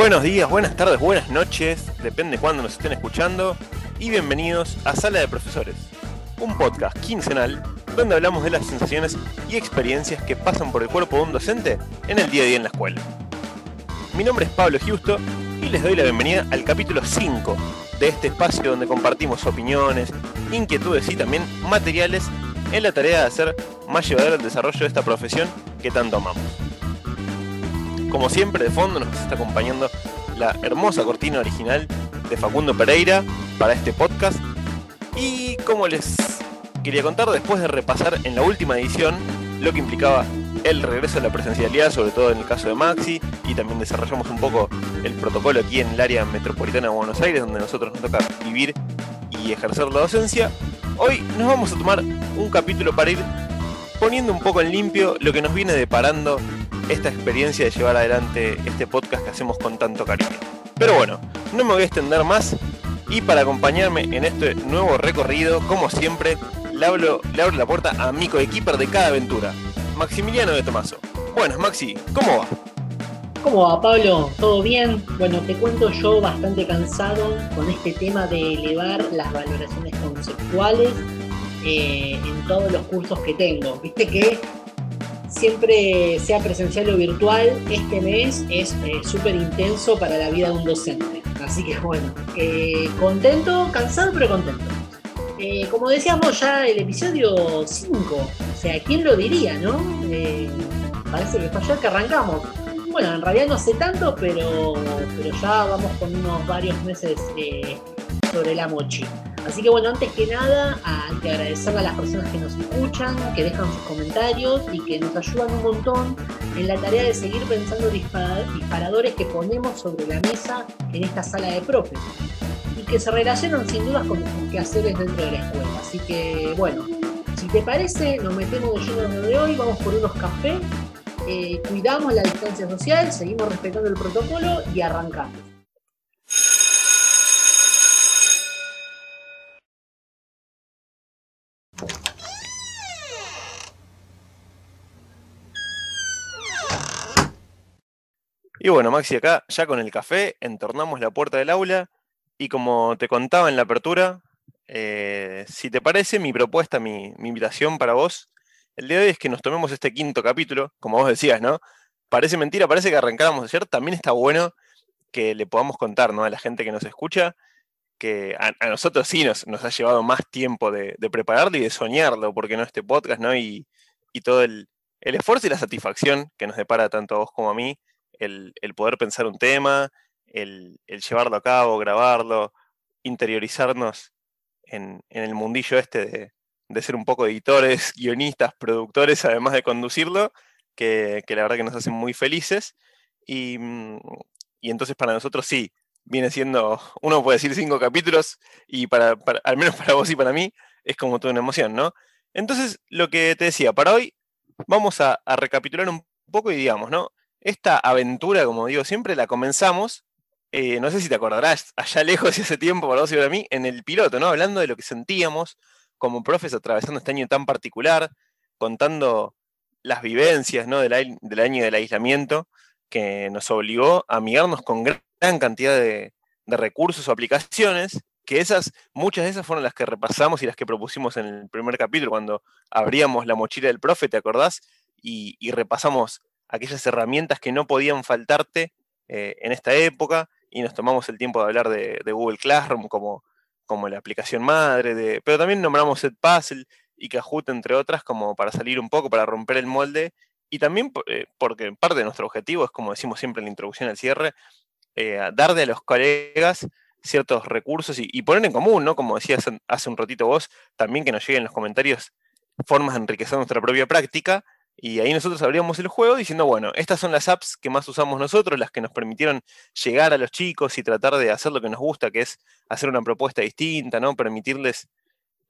Buenos días, buenas tardes, buenas noches, depende de cuándo nos estén escuchando, y bienvenidos a Sala de Profesores, un podcast quincenal donde hablamos de las sensaciones y experiencias que pasan por el cuerpo de un docente en el día a día en la escuela. Mi nombre es Pablo Giusto y les doy la bienvenida al capítulo 5 de este espacio donde compartimos opiniones, inquietudes y también materiales en la tarea de hacer más llevadero el desarrollo de esta profesión que tanto amamos. Como siempre, de fondo nos está acompañando la hermosa cortina original de Facundo Pereira para este podcast. Y como les quería contar, después de repasar en la última edición lo que implicaba el regreso a la presencialidad, sobre todo en el caso de Maxi, y también desarrollamos un poco el protocolo aquí en el área metropolitana de Buenos Aires, donde nosotros nos toca vivir y ejercer la docencia, hoy nos vamos a tomar un capítulo para ir poniendo un poco en limpio lo que nos viene deparando esta experiencia de llevar adelante este podcast que hacemos con tanto cariño. Pero bueno, no me voy a extender más y para acompañarme en este nuevo recorrido, como siempre, le abro, la puerta a mi coequiper de cada aventura, Maximiliano de Tomaso. Buenas, Maxi, ¿cómo va? ¿Cómo va, Pablo? ¿Todo bien? Bueno, te cuento yo bastante cansado con este tema de elevar las valoraciones conceptuales eh, en todos los cursos que tengo. Viste que siempre sea presencial o virtual, este mes es eh, súper intenso para la vida de un docente. Así que bueno, eh, contento, cansado pero contento. Eh, como decíamos ya el episodio 5, o sea, ¿quién lo diría, no? parece que fue ayer que arrancamos. Bueno, en realidad no sé tanto, pero, pero ya vamos con unos varios meses sobre la mochi. Así que bueno, antes que nada, hay que agradecerle a las personas que nos escuchan, que dejan sus comentarios y que nos ayudan un montón en la tarea de seguir pensando disparadores que ponemos sobre la mesa en esta sala de profes y que se relacionan sin dudas con los quehaceres dentro de la escuela. Así que bueno, si te parece, nos metemos de lleno en lo de hoy, vamos por unos cafés, eh, cuidamos la distancia social, seguimos respetando el protocolo y arrancamos. Y bueno, Maxi, acá ya con el café entornamos la puerta del aula y como te contaba en la apertura, eh, si te parece, mi propuesta, mi, invitación para vos, el día de hoy es que nos tomemos este quinto capítulo, como vos decías, ¿no? Parece mentira, parece que arrancáramos ayer, también está bueno que le podamos contar, ¿no? A la gente que nos escucha, que a, nosotros sí nos, nos, ha llevado más tiempo de, prepararlo y de soñarlo, porque no este podcast, ¿no? Y, todo el, el esfuerzo y la satisfacción que nos depara tanto a vos como a mí el, poder pensar un tema, el, llevarlo a cabo, grabarlo, interiorizarnos en, el mundillo este de, ser un poco editores, guionistas, productores, además de conducirlo, que, la verdad que nos hacen muy felices. Y, mm, entonces para nosotros sí, viene siendo, uno puede decir cinco capítulos, y para, al menos para vos y para mí, es como toda una emoción, ¿no? Entonces, lo que te decía, para hoy vamos a, a recapitular un poco y digamos, ¿no? Esta aventura, como digo siempre, la comenzamos, eh, no sé si te acordarás, allá lejos y hace tiempo para vos y para mí, en el piloto, ¿no? Hablando de lo que sentíamos como profes atravesando este año tan particular, contando las vivencias del, año del aislamiento que nos obligó a amigarnos con gran cantidad de, recursos o aplicaciones, que esas, muchas de esas fueron las que repasamos y las que propusimos en el primer capítulo, cuando abríamos la mochila del profe, ¿te acordás? y repasamos aquellas herramientas que no podían faltarte eh, en esta época y nos tomamos el tiempo de hablar de, Google Classroom como, como la aplicación madre, de, pero también nombramos Edpuzzle y Kahoot, entre otras, como para salir un poco, para romper el molde, y también eh, porque parte de nuestro objetivo es, como decimos siempre en la introducción al cierre, eh, darle a los colegas ciertos recursos y, poner en común, ¿no? Como decías hace un ratito vos, también que nos lleguen los comentarios formas de enriquecer nuestra propia práctica, y ahí nosotros abríamos el juego diciendo, bueno, estas son las apps que más usamos nosotros, las que nos permitieron llegar a los chicos y tratar de hacer lo que nos gusta, que es hacer una propuesta distinta, ¿no? Permitirles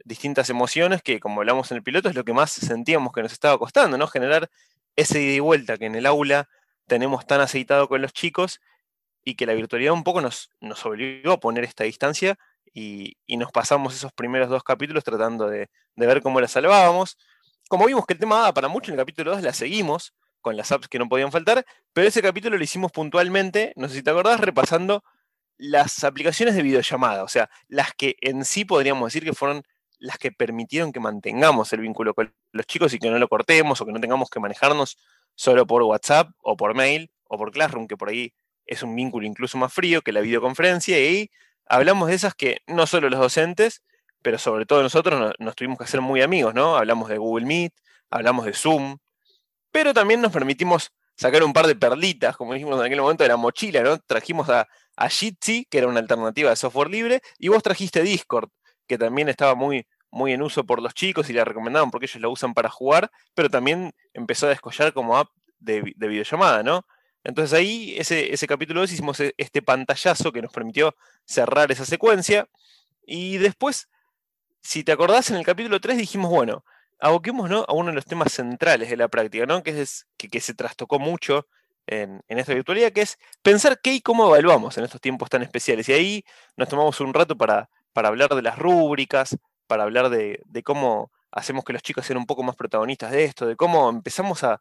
distintas emociones que, como hablamos en el piloto, es lo que más sentíamos que nos estaba costando, ¿no? Generar ese ida y vuelta que en el aula tenemos tan aceitado con los chicos y que la virtualidad un poco nos, nos obligó a poner esta distancia y, nos pasamos esos primeros dos capítulos tratando de, de ver cómo la salvábamos como vimos que el tema daba para mucho en el capítulo 2, la seguimos, con las apps que no podían faltar, pero ese capítulo lo hicimos puntualmente, no sé si te acordás, repasando las aplicaciones de videollamada, o sea, las que en sí podríamos decir que fueron las que permitieron que mantengamos el vínculo con los chicos y que no lo cortemos o que no tengamos que manejarnos solo por WhatsApp o por mail o por Classroom, que por ahí es un vínculo incluso más frío que la videoconferencia, y ahí hablamos de esas que no solo los docentes, pero sobre todo nosotros nos, tuvimos que hacer muy amigos, ¿no? Hablamos de Google Meet, hablamos de Zoom, pero también nos permitimos sacar un par de perlitas, como dijimos en aquel momento, de la mochila, ¿no? Trajimos a, a Jitsi, que era una alternativa de software libre, y vos trajiste Discord, que también estaba muy, muy en uso por los chicos y la recomendaban porque ellos lo usan para jugar, pero también empezó a descollar como app de, videollamada, ¿no? Entonces ahí, ese, ese capítulo 2, hicimos e, este pantallazo que nos permitió cerrar esa secuencia. Y después, si te acordás, en el capítulo 3 dijimos, bueno, aboquemos a uno de los temas centrales de la práctica, ¿no? que, es, que, se trastocó mucho en, esta virtualidad, que es pensar qué y cómo evaluamos en estos tiempos tan especiales. Y ahí nos tomamos un rato para, para hablar de las rúbricas, para hablar de, cómo hacemos que los chicos sean un poco más protagonistas de esto, de cómo empezamos a,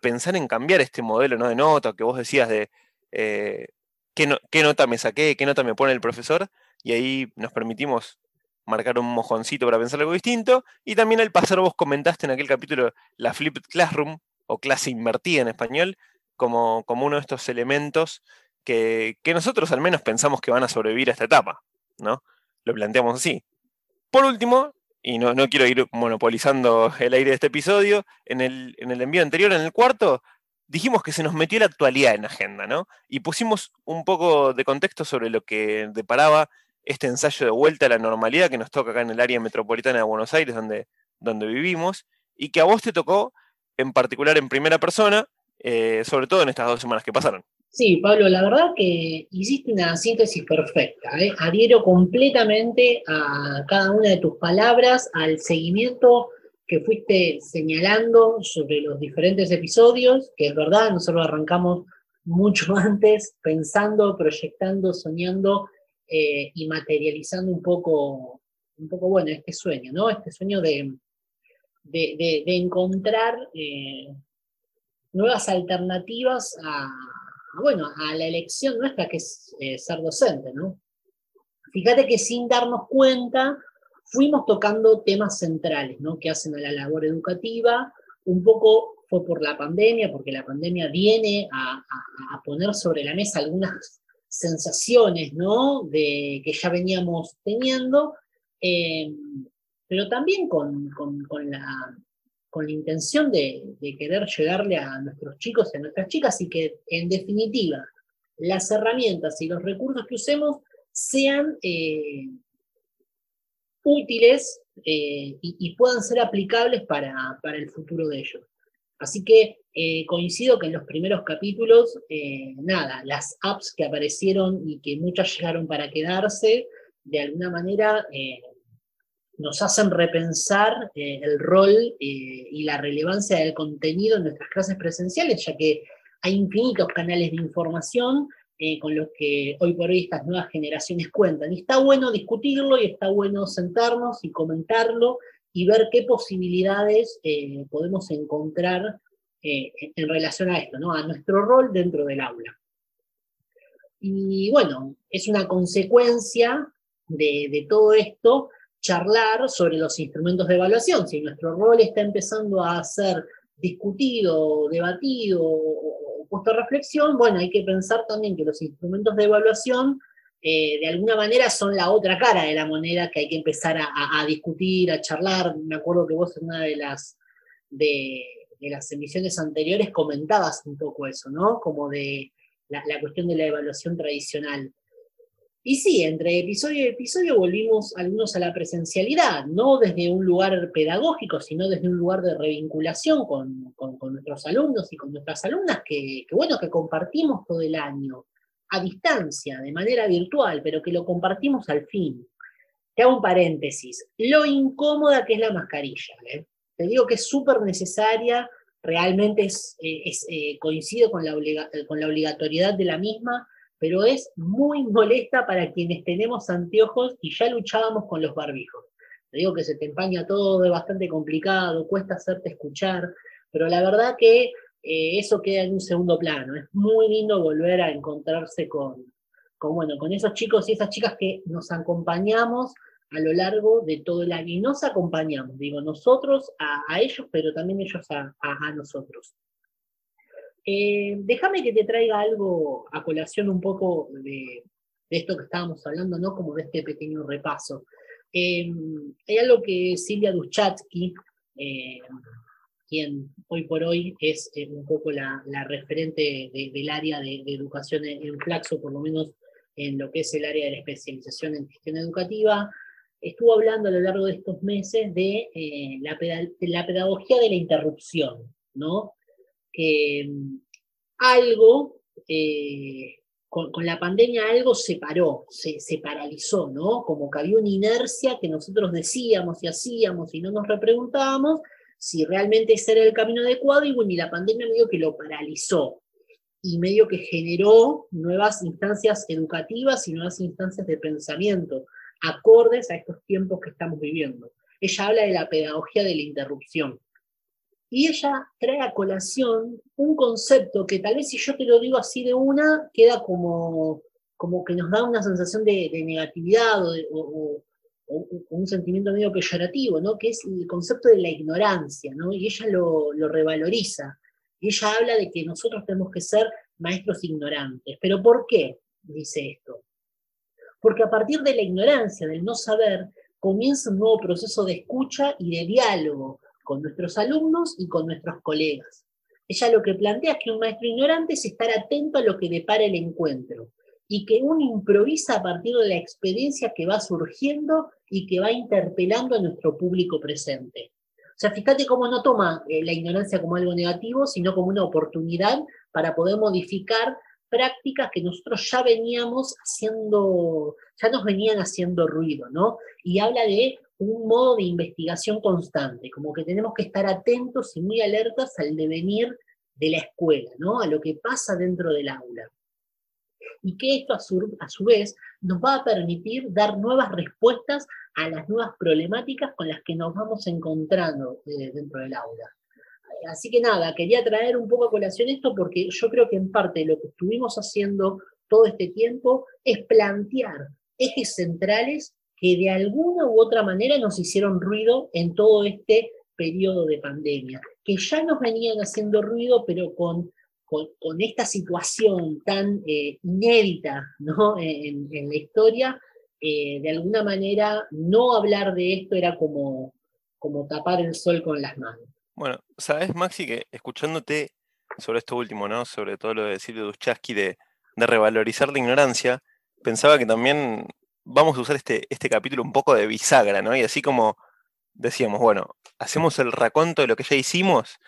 pensar en cambiar este modelo ¿no? de nota que vos decías de eh, qué, qué nota me saqué, qué nota me pone el profesor, y ahí nos permitimos marcar un mojoncito para pensar algo distinto. Y también al pasar vos comentaste en aquel capítulo la Flipped Classroom, o clase invertida en español, como, como uno de estos elementos que, nosotros al menos pensamos que van a sobrevivir a esta etapa, ¿no? Lo planteamos así. Por último, y no, no quiero ir monopolizando el aire de este episodio, en el, en el envío anterior, en el cuarto, dijimos que se nos metió la actualidad en la agenda, ¿no? Y pusimos un poco de contexto sobre lo que deparaba este ensayo de vuelta a la normalidad que nos toca acá en el área metropolitana de Buenos Aires, donde, donde vivimos, y que a vos te tocó en particular en primera persona, eh, sobre todo en estas dos semanas que pasaron. Sí, Pablo, la verdad que hiciste una síntesis perfecta. ¿eh? Adhiero completamente a cada una de tus palabras, al seguimiento que fuiste señalando sobre los diferentes episodios, que es verdad, nosotros arrancamos mucho antes pensando, proyectando, soñando eh, y materializando un poco, un poco, bueno, este sueño, ¿no? Este sueño de, de, encontrar eh, nuevas alternativas a, bueno, a la elección nuestra que es eh, ser docente, ¿no? Fíjate que sin darnos cuenta fuimos tocando temas centrales, ¿no? Que hacen a la labor educativa, un poco fue por la pandemia, porque la pandemia viene a, a poner sobre la mesa algunas sensaciones ¿no? de, que ya veníamos teniendo, eh, pero también con, la, con la intención de, querer llegarle a nuestros chicos y a nuestras chicas y que en definitiva las herramientas y los recursos que usemos sean eh, útiles eh, y, puedan ser aplicables para, para el futuro de ellos. Así que eh, coincido que en los primeros capítulos, eh, nada, las apps que aparecieron y que muchas llegaron para quedarse, de alguna manera eh, nos hacen repensar el rol y la relevancia del contenido en nuestras clases presenciales, ya que hay infinitos canales de información con los que hoy por hoy estas nuevas generaciones cuentan. Y está bueno discutirlo y está bueno sentarnos y comentarlo y ver qué posibilidades podemos encontrar eh, en relación a esto, ¿no? a nuestro rol dentro del aula. Y bueno, es una consecuencia de, todo esto charlar sobre los instrumentos de evaluación. Si nuestro rol está empezando a ser discutido, debatido o puesto a reflexión, bueno, hay que pensar también que los instrumentos de evaluación eh, de alguna manera son la otra cara de la moneda que hay que empezar a, discutir, a charlar. Me acuerdo que vos en una de las de, en las emisiones anteriores comentabas un poco eso, ¿no? Como de la, cuestión de la evaluación tradicional. Y sí, entre episodio y episodio volvimos algunos a la presencialidad, no desde un lugar pedagógico, sino desde un lugar de revinculación con, nuestros alumnos y con nuestras alumnas, que, que, bueno, que compartimos todo el año, a distancia, de manera virtual, pero que lo compartimos al fin. Te hago un paréntesis, lo incómoda que es la mascarilla. ¿eh? Te digo que es súper necesaria, realmente es, eh, eh, coincido con la, con la obligatoriedad de la misma, pero es muy molesta para quienes tenemos anteojos y ya luchábamos con los barbijos. Te digo que se te empaña todo, es bastante complicado, cuesta hacerte escuchar, pero la verdad que eh, eso queda en un segundo plano. Es muy lindo volver a encontrarse con, con, bueno, con esos chicos y esas chicas que nos acompañamos a lo largo de todo el año. Y nos acompañamos, digo, nosotros a, ellos, pero también ellos a, nosotros. Eh, déjame que te traiga algo a colación un poco de, esto que estábamos hablando, ¿no? Como de este pequeño repaso. Eh, hay algo que Silvia Duchatsky, eh, quien hoy por hoy es un poco la, referente del área de, educación en, en, Flaxo, por lo menos en lo que es el área de la especialización en gestión educativa, estuvo hablando a lo largo de estos meses de, eh, la, pedagogía de la interrupción, ¿no? Que mm, algo, eh, con, la pandemia algo se paró, se, paralizó, ¿no? Como que había una inercia que nosotros decíamos y hacíamos y no nos repreguntábamos si realmente ese era el camino adecuado y bueno, y la pandemia medio que lo paralizó y medio que generó nuevas instancias educativas y nuevas instancias de pensamiento acordes a estos tiempos que estamos viviendo. Ella habla de la pedagogía de la interrupción. Y ella trae a colación un concepto que tal vez si yo te lo digo así de una, queda como, como que nos da una sensación de, negatividad o, un sentimiento medio peyorativo, ¿no? que es el concepto de la ignorancia, ¿no? y ella lo, lo revaloriza. Y ella habla de que nosotros tenemos que ser maestros ignorantes. ¿Pero por qué dice esto? Porque a partir de la ignorancia, del no saber, comienza un nuevo proceso de escucha y de diálogo con nuestros alumnos y con nuestros colegas. Ella lo que plantea es que un maestro ignorante es estar atento a lo que depara el encuentro y que uno improvisa a partir de la experiencia que va surgiendo y que va interpelando a nuestro público presente. O sea, fíjate cómo no toma eh, la ignorancia como algo negativo, sino como una oportunidad para poder modificar prácticas que nosotros ya veníamos haciendo, ya nos venían haciendo ruido, ¿no? Y habla de un modo de investigación constante, como que tenemos que estar atentos y muy alertas al devenir de la escuela, ¿no? A lo que pasa dentro del aula. Y que esto a su, a su vez nos va a permitir dar nuevas respuestas a las nuevas problemáticas con las que nos vamos encontrando eh, dentro del aula así que nada, quería traer un poco a colación esto porque yo creo que en parte lo que estuvimos haciendo todo este tiempo es plantear ejes centrales que de alguna u otra manera nos hicieron ruido en todo este periodo de pandemia, que ya nos venían haciendo ruido, pero con, con, esta situación tan eh, inédita ¿no? en, la historia, eh, de alguna manera no hablar de esto era como, como tapar el sol con las manos. Bueno, sabes, Maxi, que escuchándote sobre esto último, ¿no? Sobre todo lo de Silvio Duchaski de, de revalorizar la ignorancia, pensaba que también vamos a usar este, este capítulo un poco de bisagra, ¿no? Y así como decíamos, bueno, hacemos el raconto de lo que ya hicimos,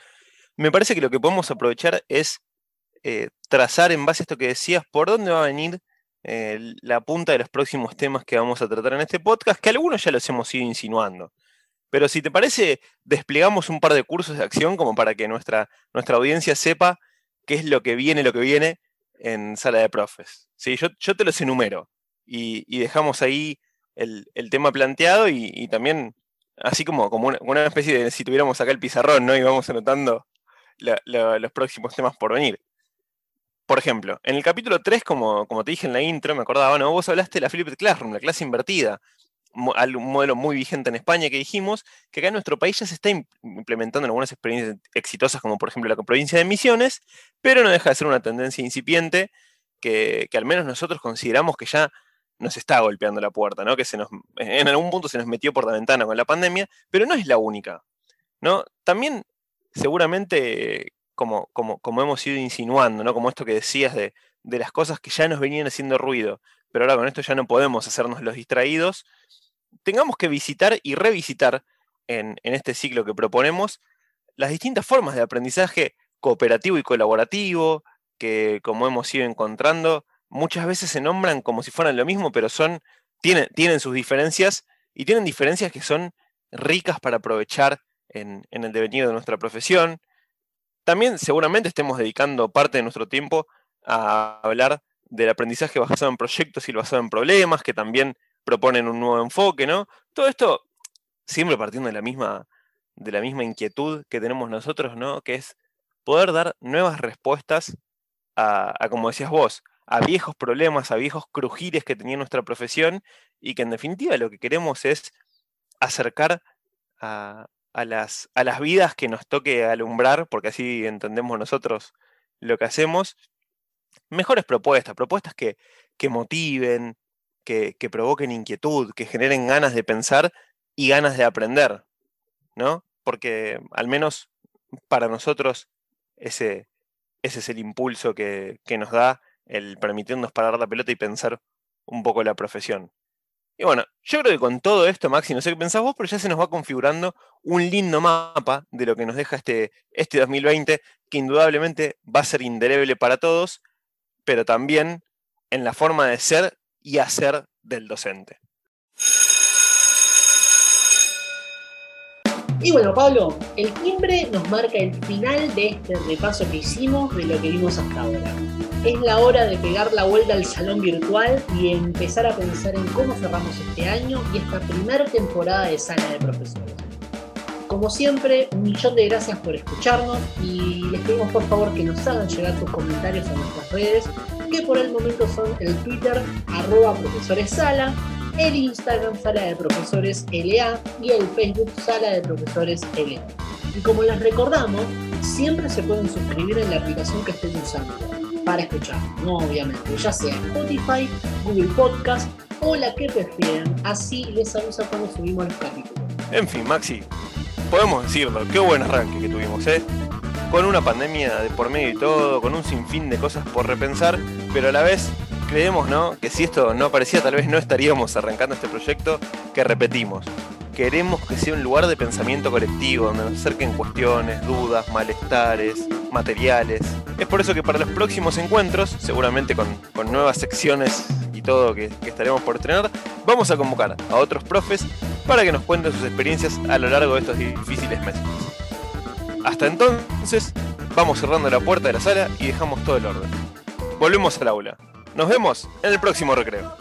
me parece que lo que podemos aprovechar es eh, trazar en base a esto que decías, por dónde va a venir eh, la punta de los próximos temas que vamos a tratar en este podcast, que algunos ya los hemos ido insinuando. Pero si te parece, desplegamos un par de cursos de acción como para que nuestra, nuestra audiencia sepa qué es lo que viene, lo que viene en sala de profes. ¿Sí? Yo, yo te los enumero y, dejamos ahí el, tema planteado y, también así como, como una, especie de si tuviéramos acá el pizarrón, ¿no? Y vamos anotando los próximos temas por venir. Por ejemplo, en el capítulo 3, como, como te dije en la intro, me acordaba, ¿no? Vos hablaste de la Flipped Classroom, la clase invertida un modelo muy vigente en España que dijimos, que acá en nuestro país ya se está implementando en algunas experiencias exitosas, como por ejemplo la provincia de Misiones, pero no deja de ser una tendencia incipiente que, al menos nosotros consideramos que ya nos está golpeando la puerta, ¿no? que se en algún punto se nos metió por la ventana con la pandemia, pero no es la única. ¿no? También seguramente, como, como, como hemos ido insinuando, ¿no? como esto que decías de, de las cosas que ya nos venían haciendo ruido, pero ahora con esto ya no podemos hacernos los distraídos, tengamos que visitar y revisitar en, este ciclo que proponemos las distintas formas de aprendizaje cooperativo y colaborativo que, como hemos ido encontrando, muchas veces se nombran como si fueran lo mismo, pero son, tienen, tienen sus diferencias y tienen diferencias que son ricas para aprovechar en, en el devenir de nuestra profesión. También seguramente estemos dedicando parte de nuestro tiempo a hablar del aprendizaje basado en proyectos y basado en problemas, que también proponen un nuevo enfoque, ¿no? Todo esto siempre partiendo de la misma, de la misma inquietud que tenemos nosotros, ¿no? Que es poder dar nuevas respuestas a, como decías vos, a viejos problemas, a viejos crujires que tenía nuestra profesión y que en definitiva lo que queremos es acercar a, las, a las vidas que nos toque alumbrar, porque así entendemos nosotros lo que hacemos, mejores propuestas, propuestas que, que motiven, que, que, provoquen inquietud, que generen ganas de pensar y ganas de aprender, ¿no? Porque al menos para nosotros ese, ese es el impulso que, que nos da el permitirnos parar la pelota y pensar un poco la profesión. Y bueno, yo creo que con todo esto, Maxi, no sé qué pensás vos, pero ya se nos va configurando un lindo mapa de lo que nos deja este, este 2020, que indudablemente va a ser indeleble para todos, pero también en la forma de ser y hacer del docente. Y bueno, Pablo, el timbre nos marca el final de este repaso que hicimos de lo que vimos hasta ahora. Es la hora de pegar la vuelta al salón virtual y empezar a pensar en cómo cerramos este año y esta primera temporada de Sala de Profesores. Como siempre, un millón de gracias por escucharnos y les pedimos por favor que nos hagan llegar tus comentarios a nuestras redes, que por el momento son el Twitter arroba profesores sala el Instagram Sala de Profesores LA y el Facebook Sala de Profesores LA. Y como les recordamos, siempre se pueden suscribir en la aplicación que estén usando para escuchar, no obviamente, ya sea Spotify, Google Podcast o la que prefieran, así les avisa cuando subimos los capítulos. En fin, Maxi, podemos decirlo, qué buen arranque que tuvimos, ¿eh? Con una pandemia de por medio y todo, con un sinfín de cosas por repensar, pero a la vez creemos, ¿no? Que si esto no aparecía, tal vez no estaríamos arrancando este proyecto que repetimos. Queremos que sea un lugar de pensamiento colectivo, donde nos acerquen cuestiones, dudas, malestares, materiales. Es por eso que para los próximos encuentros, seguramente con, nuevas secciones y todo que, que estaremos por estrenar, vamos a convocar a otros profes para que nos cuenten sus experiencias a lo largo de estos difíciles meses. Hasta entonces, vamos cerrando la puerta de la sala y dejamos todo el orden. Volvemos al aula. Nos vemos en el próximo recreo.